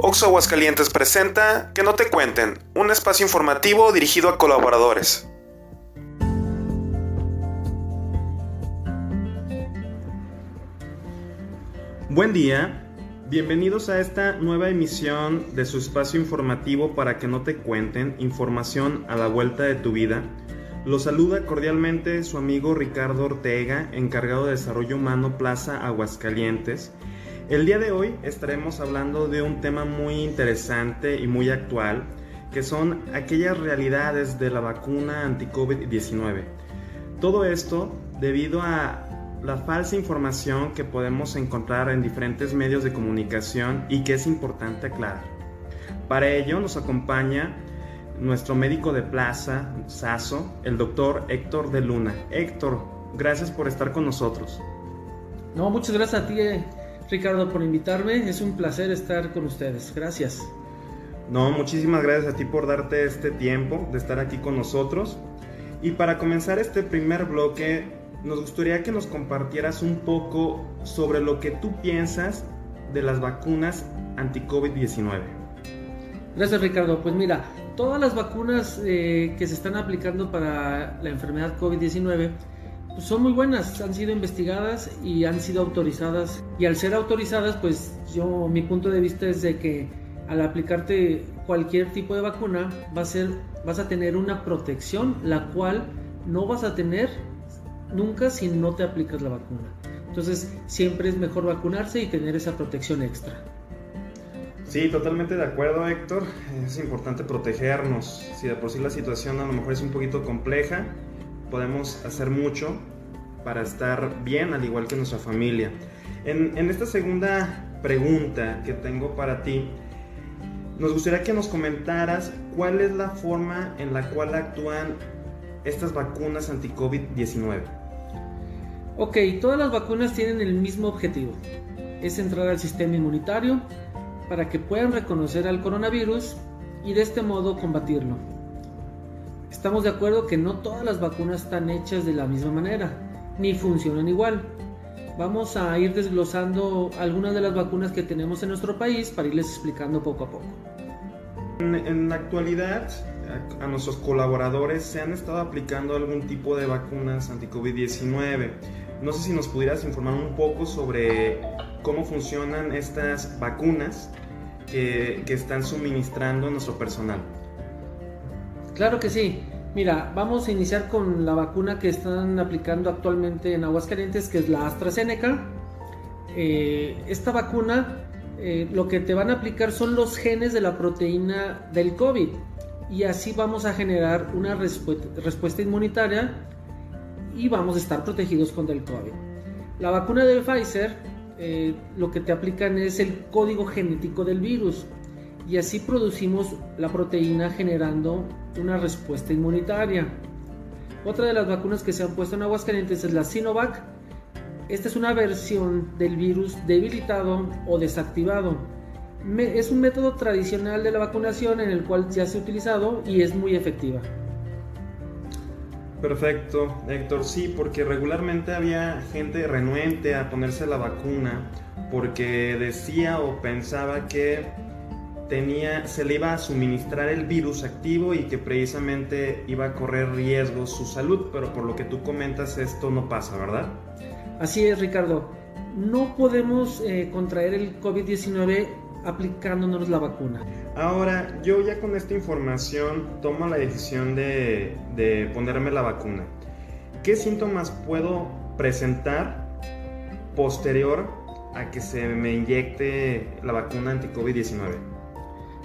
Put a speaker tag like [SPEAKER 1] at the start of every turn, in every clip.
[SPEAKER 1] Oxo Aguascalientes presenta Que no te cuenten, un espacio informativo dirigido a colaboradores. Buen día, bienvenidos a esta nueva emisión de su espacio informativo para que no te cuenten información a la vuelta de tu vida. Lo saluda cordialmente su amigo Ricardo Ortega, encargado de Desarrollo Humano Plaza Aguascalientes. El día de hoy estaremos hablando de un tema muy interesante y muy actual, que son aquellas realidades de la vacuna anti-COVID-19. Todo esto debido a la falsa información que podemos encontrar en diferentes medios de comunicación y que es importante aclarar. Para ello nos acompaña nuestro médico de plaza, SASO, el doctor Héctor de Luna. Héctor, gracias por estar con nosotros.
[SPEAKER 2] No, muchas gracias a ti, eh, Ricardo, por invitarme. Es un placer estar con ustedes. Gracias.
[SPEAKER 1] No, muchísimas gracias a ti por darte este tiempo de estar aquí con nosotros. Y para comenzar este primer bloque, nos gustaría que nos compartieras un poco sobre lo que tú piensas de las vacunas anti-COVID-19.
[SPEAKER 2] Gracias Ricardo. Pues mira, todas las vacunas eh, que se están aplicando para la enfermedad COVID-19 pues, son muy buenas, han sido investigadas y han sido autorizadas. Y al ser autorizadas, pues yo, mi punto de vista es de que al aplicarte cualquier tipo de vacuna, va a ser, vas a tener una protección, la cual no vas a tener nunca si no te aplicas la vacuna. Entonces, siempre es mejor vacunarse y tener esa protección extra.
[SPEAKER 1] Sí, totalmente de acuerdo, Héctor. Es importante protegernos. Si de por sí la situación a lo mejor es un poquito compleja, podemos hacer mucho para estar bien, al igual que nuestra familia. En, esta segunda pregunta que tengo para ti, nos gustaría que nos comentaras cuál es la forma en la cual actúan estas vacunas anti-COVID-19.
[SPEAKER 2] Ok, todas las vacunas tienen el mismo objetivo, es entrar al sistema inmunitario para que puedan reconocer al coronavirus y de este modo combatirlo. Estamos de acuerdo que no todas las vacunas están hechas de la misma manera, ni funcionan igual. Vamos a ir desglosando algunas de las vacunas que tenemos en nuestro país para irles explicando poco a poco.
[SPEAKER 1] En, la actualidad, a, nuestros colaboradores se han estado aplicando algún tipo de vacunas anti-COVID-19. No sé si nos pudieras informar un poco sobre cómo funcionan estas vacunas que, que están suministrando nuestro personal.
[SPEAKER 2] Claro que sí. Mira, vamos a iniciar con la vacuna que están aplicando actualmente en Aguascalientes, que es la AstraZeneca. Eh, esta vacuna eh, lo que te van a aplicar son los genes de la proteína del COVID y así vamos a generar una respuesta inmunitaria y vamos a estar protegidos contra el COVID. La vacuna de Pfizer eh, lo que te aplican es el código genético del virus y así producimos la proteína generando una respuesta inmunitaria. Otra de las vacunas que se han puesto en aguas calientes es la Sinovac. Esta es una versión del virus debilitado o desactivado. Es un método tradicional de la vacunación en el cual ya se ha utilizado y es muy efectiva.
[SPEAKER 1] Perfecto, Héctor. Sí, porque regularmente había gente renuente a ponerse la vacuna porque decía o pensaba que tenía, se le iba a suministrar el virus activo y que precisamente iba a correr riesgos su salud, pero por lo que tú comentas esto no pasa, ¿verdad?
[SPEAKER 2] Así es, Ricardo. No podemos eh, contraer el COVID-19 aplicándonos la vacuna.
[SPEAKER 1] Ahora, yo ya con esta información tomo la decisión de, de ponerme la vacuna. ¿Qué síntomas puedo presentar posterior a que se me inyecte la vacuna anti-COVID-19?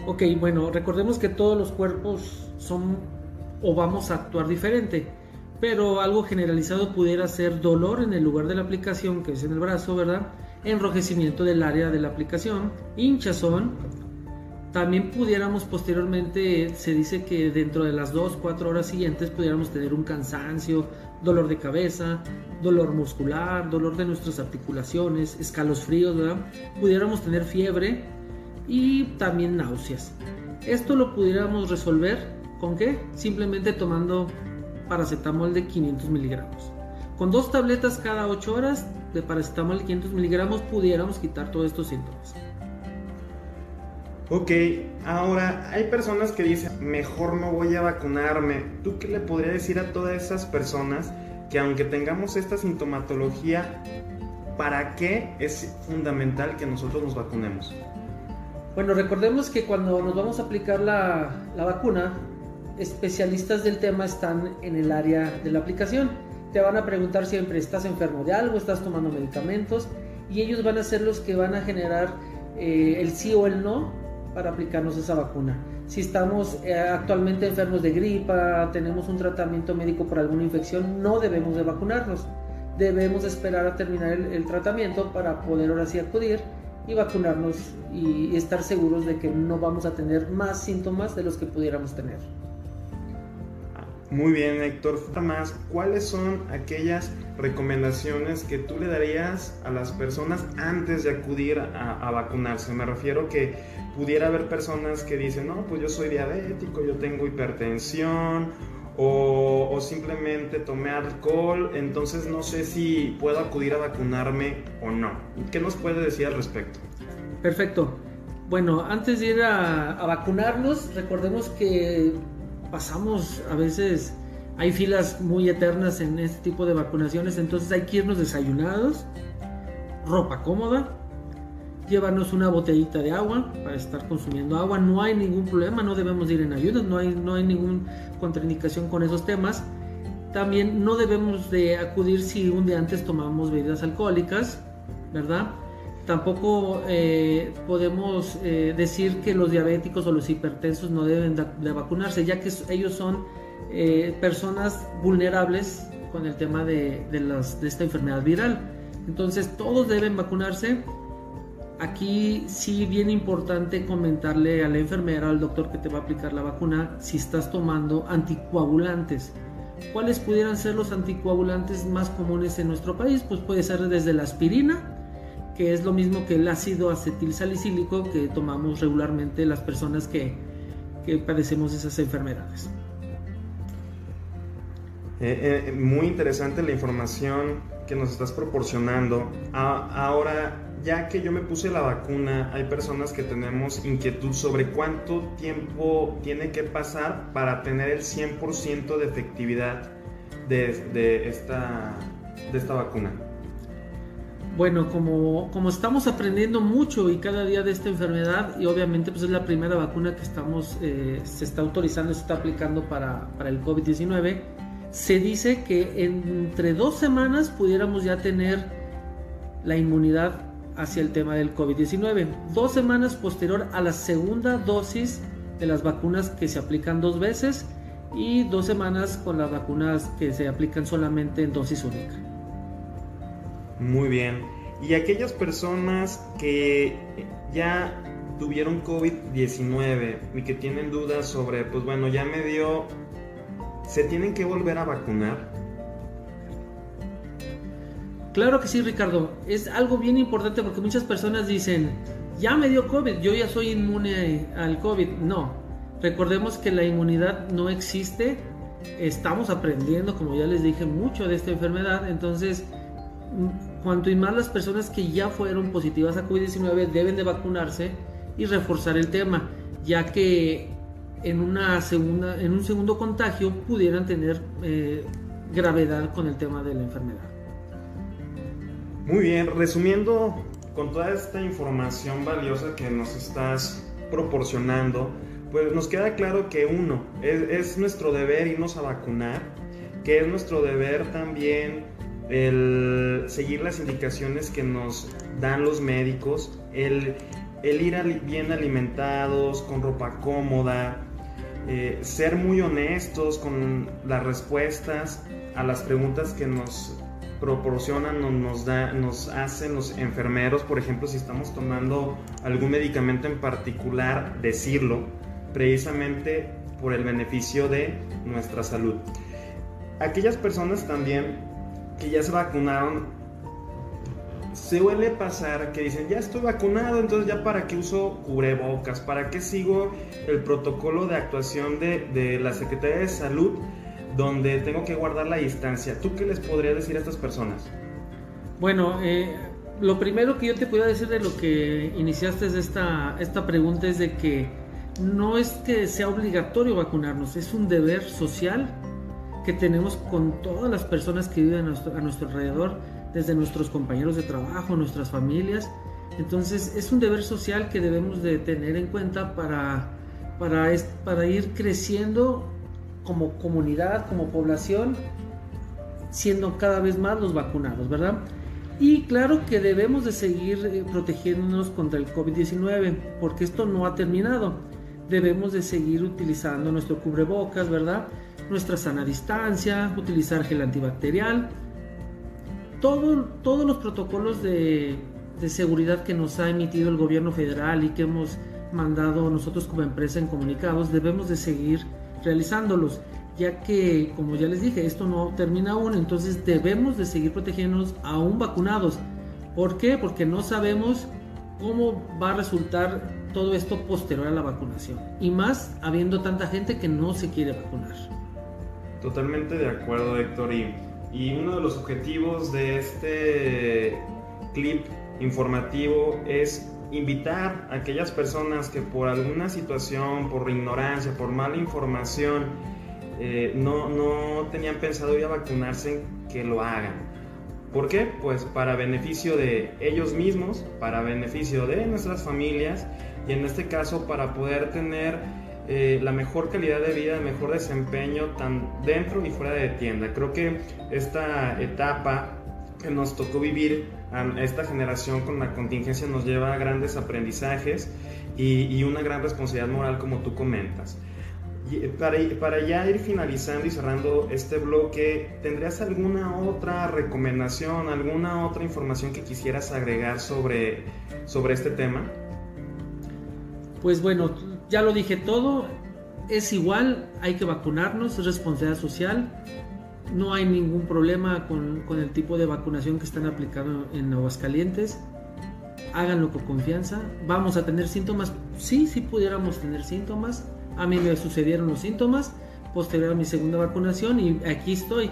[SPEAKER 2] Ok, bueno, recordemos que todos los cuerpos son o vamos a actuar diferente, pero algo generalizado pudiera ser dolor en el lugar de la aplicación, que es en el brazo, ¿verdad? Enrojecimiento del área de la aplicación, hinchazón. También pudiéramos posteriormente, se dice que dentro de las 2-4 horas siguientes pudiéramos tener un cansancio, dolor de cabeza, dolor muscular, dolor de nuestras articulaciones, escalofríos, ¿verdad? Pudiéramos tener fiebre, y también náuseas. Esto lo pudiéramos resolver con qué? Simplemente tomando paracetamol de 500 miligramos. Con dos tabletas cada 8 horas de paracetamol de 500 miligramos pudiéramos quitar todos estos síntomas.
[SPEAKER 1] Ok, ahora hay personas que dicen, mejor no voy a vacunarme. ¿Tú qué le podrías decir a todas esas personas que aunque tengamos esta sintomatología, ¿para qué es fundamental que nosotros nos vacunemos?
[SPEAKER 2] Bueno, recordemos que cuando nos vamos a aplicar la, la vacuna, especialistas del tema están en el área de la aplicación. Te van a preguntar siempre, ¿estás enfermo de algo? ¿Estás tomando medicamentos? Y ellos van a ser los que van a generar eh, el sí o el no para aplicarnos esa vacuna. Si estamos eh, actualmente enfermos de gripa, tenemos un tratamiento médico por alguna infección, no debemos de vacunarnos. Debemos esperar a terminar el, tratamiento para poder ahora sí acudir y vacunarnos y estar seguros de que no vamos a tener más síntomas de los que pudiéramos tener.
[SPEAKER 1] Muy bien, Héctor. Más, ¿cuáles son aquellas recomendaciones que tú le darías a las personas antes de acudir a, vacunarse? Me refiero que pudiera haber personas que dicen, no, pues yo soy diabético, yo tengo hipertensión o, o, simplemente tomé alcohol, entonces no sé si puedo acudir a vacunarme o no. ¿Qué nos puede decir al respecto?
[SPEAKER 2] Perfecto. Bueno, antes de ir a, a vacunarnos, recordemos que pasamos a veces, hay filas muy eternas en este tipo de vacunaciones, entonces hay que irnos desayunados, ropa cómoda, llevarnos una botellita de agua para estar consumiendo agua, no hay ningún problema, no debemos ir en ayudas, no hay, no hay ninguna contraindicación con esos temas. También no debemos de acudir si un día antes tomamos bebidas alcohólicas, ¿verdad? Tampoco eh, podemos eh, decir que los diabéticos o los hipertensos no deben de, vacunarse, ya que ellos son eh, personas vulnerables con el tema de, de, esta enfermedad viral. Entonces todos deben vacunarse. Aquí sí bien importante comentarle a la enfermera, al doctor que te va a aplicar la vacuna, si estás tomando anticoagulantes. ¿Cuáles pudieran ser los anticoagulantes más comunes en nuestro país? Pues puede ser desde la aspirina, que es lo mismo que el ácido acetil salicílico que tomamos regularmente las personas que, que padecemos esas enfermedades.
[SPEAKER 1] Eh, eh, muy interesante la información que nos estás proporcionando. ahora, ya que yo me puse la vacuna, hay personas que tenemos inquietud sobre cuánto tiempo tiene que pasar para tener el 100% de efectividad de, esta, de esta vacuna.
[SPEAKER 2] Bueno, como, como estamos aprendiendo mucho y cada día de esta enfermedad, y obviamente pues es la primera vacuna que estamos, eh, se está autorizando, se está aplicando para, para el COVID-19, se dice que entre dos semanas pudiéramos ya tener la inmunidad hacia el tema del COVID-19. Dos semanas posterior a la segunda dosis de las vacunas que se aplican dos veces y dos semanas con las vacunas que se aplican solamente en dosis única.
[SPEAKER 1] Muy bien. Y aquellas personas que ya tuvieron COVID-19 y que tienen dudas sobre, pues bueno, ya me dio, ¿se tienen que volver a vacunar?
[SPEAKER 2] Claro que sí, Ricardo. Es algo bien importante porque muchas personas dicen, ya me dio COVID, yo ya soy inmune al COVID. No, recordemos que la inmunidad no existe. Estamos aprendiendo, como ya les dije, mucho de esta enfermedad. Entonces, cuanto y más las personas que ya fueron positivas a COVID-19 deben de vacunarse y reforzar el tema, ya que en, una segunda, en un segundo contagio pudieran tener eh, gravedad con el tema de la enfermedad.
[SPEAKER 1] Muy bien, resumiendo con toda esta información valiosa que nos estás proporcionando, pues nos queda claro que uno, es, es nuestro deber irnos a vacunar, que es nuestro deber también el seguir las indicaciones que nos dan los médicos, el, ir bien alimentados, con ropa cómoda, eh, ser muy honestos con las respuestas a las preguntas que nos proporcionan o nos, da, nos hacen los enfermeros, por ejemplo, si estamos tomando algún medicamento en particular, decirlo, precisamente por el beneficio de nuestra salud. Aquellas personas también que ya se vacunaron, se suele pasar que dicen, ya estoy vacunado, entonces ya para qué uso cubrebocas, para qué sigo el protocolo de actuación de, de la Secretaría de Salud donde tengo que guardar la distancia. ¿Tú qué les podrías decir a estas personas?
[SPEAKER 2] Bueno, eh, lo primero que yo te puedo decir de lo que iniciaste esta, esta pregunta es de que no es que sea obligatorio vacunarnos, es un deber social que tenemos con todas las personas que viven a nuestro, alrededor, desde nuestros compañeros de trabajo, nuestras familias. Entonces es un deber social que debemos de tener en cuenta para, para, para ir creciendo como comunidad, como población, siendo cada vez más los vacunados, ¿verdad? Y claro que debemos de seguir eh, protegiéndonos contra el COVID-19, porque esto no ha terminado. Debemos de seguir utilizando nuestro cubrebocas, ¿verdad? Nuestra sana distancia, utilizar gel antibacterial. Todo, todos los protocolos de, de seguridad que nos ha emitido el gobierno federal y que hemos mandado nosotros como empresa en comunicados, debemos de seguir realizándolos ya que, como ya les dije, esto no termina aún, entonces debemos de seguir protegiéndonos aún vacunados. ¿Por qué? Porque no sabemos cómo va a resultar todo esto posterior a la vacunación. Y más habiendo tanta gente que no se quiere vacunar.
[SPEAKER 1] Totalmente de acuerdo, Héctor. Y, y uno de los objetivos de este clip informativo es invitar a aquellas personas que por alguna situación, por ignorancia, por mala información, eh, no, no tenían pensado ir a vacunarse, que lo hagan. ¿Por qué? Pues para beneficio de ellos mismos, para beneficio de nuestras familias y en este caso para poder tener eh, la mejor calidad de vida, el mejor desempeño tan dentro y fuera de tienda. Creo que esta etapa nos tocó vivir a esta generación con la contingencia nos lleva a grandes aprendizajes y, y una gran responsabilidad moral como tú comentas. Para, para, ya ir finalizando y cerrando este bloque, ¿tendrías alguna otra recomendación, alguna otra información que quisieras agregar sobre, sobre este tema?
[SPEAKER 2] Pues bueno, ya lo dije todo, es igual, hay que vacunarnos, es responsabilidad social, no hay ningún problema con, el tipo de vacunación que están aplicando en Aguascalientes, háganlo con confianza, vamos a tener síntomas, sí, sí pudiéramos tener síntomas, a mí me sucedieron los síntomas posterior a mi segunda vacunación y aquí estoy.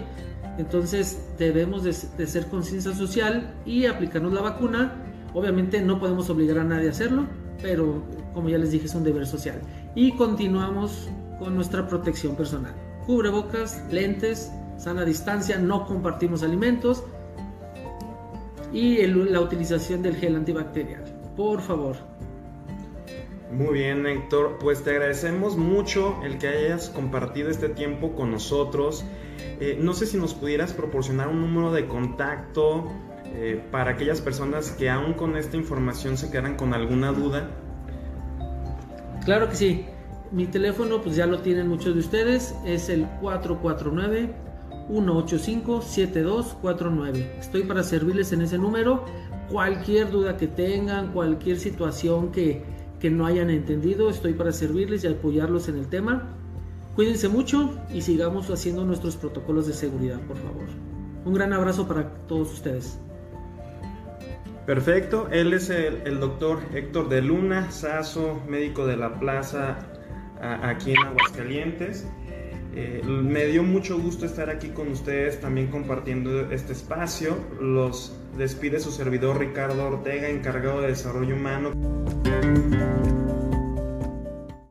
[SPEAKER 2] Entonces debemos de, ser conciencia social y aplicarnos la vacuna. Obviamente no podemos obligar a nadie a hacerlo, pero como ya les dije es un deber social. Y continuamos con nuestra protección personal. Cubrebocas, lentes, sana distancia, no compartimos alimentos y la utilización del gel antibacterial. Por favor,
[SPEAKER 1] muy bien, Héctor. Pues te agradecemos mucho el que hayas compartido este tiempo con nosotros. Eh, no sé si nos pudieras proporcionar un número de contacto eh, para aquellas personas que aún con esta información se quedan con alguna duda.
[SPEAKER 2] Claro que sí. Mi teléfono, pues ya lo tienen muchos de ustedes, es el 449 185 7249. Estoy para servirles en ese número. Cualquier duda que tengan, cualquier situación que, que no hayan entendido. Estoy para servirles y apoyarlos en el tema. Cuídense mucho y sigamos haciendo nuestros protocolos de seguridad, por favor. Un gran abrazo para todos ustedes.
[SPEAKER 1] Perfecto, él es el, doctor Héctor de Luna, Saso, médico de la plaza aquí en Aguascalientes. Eh, me dio mucho gusto estar aquí con ustedes también compartiendo este espacio. Los despide su servidor Ricardo Ortega, encargado de desarrollo humano.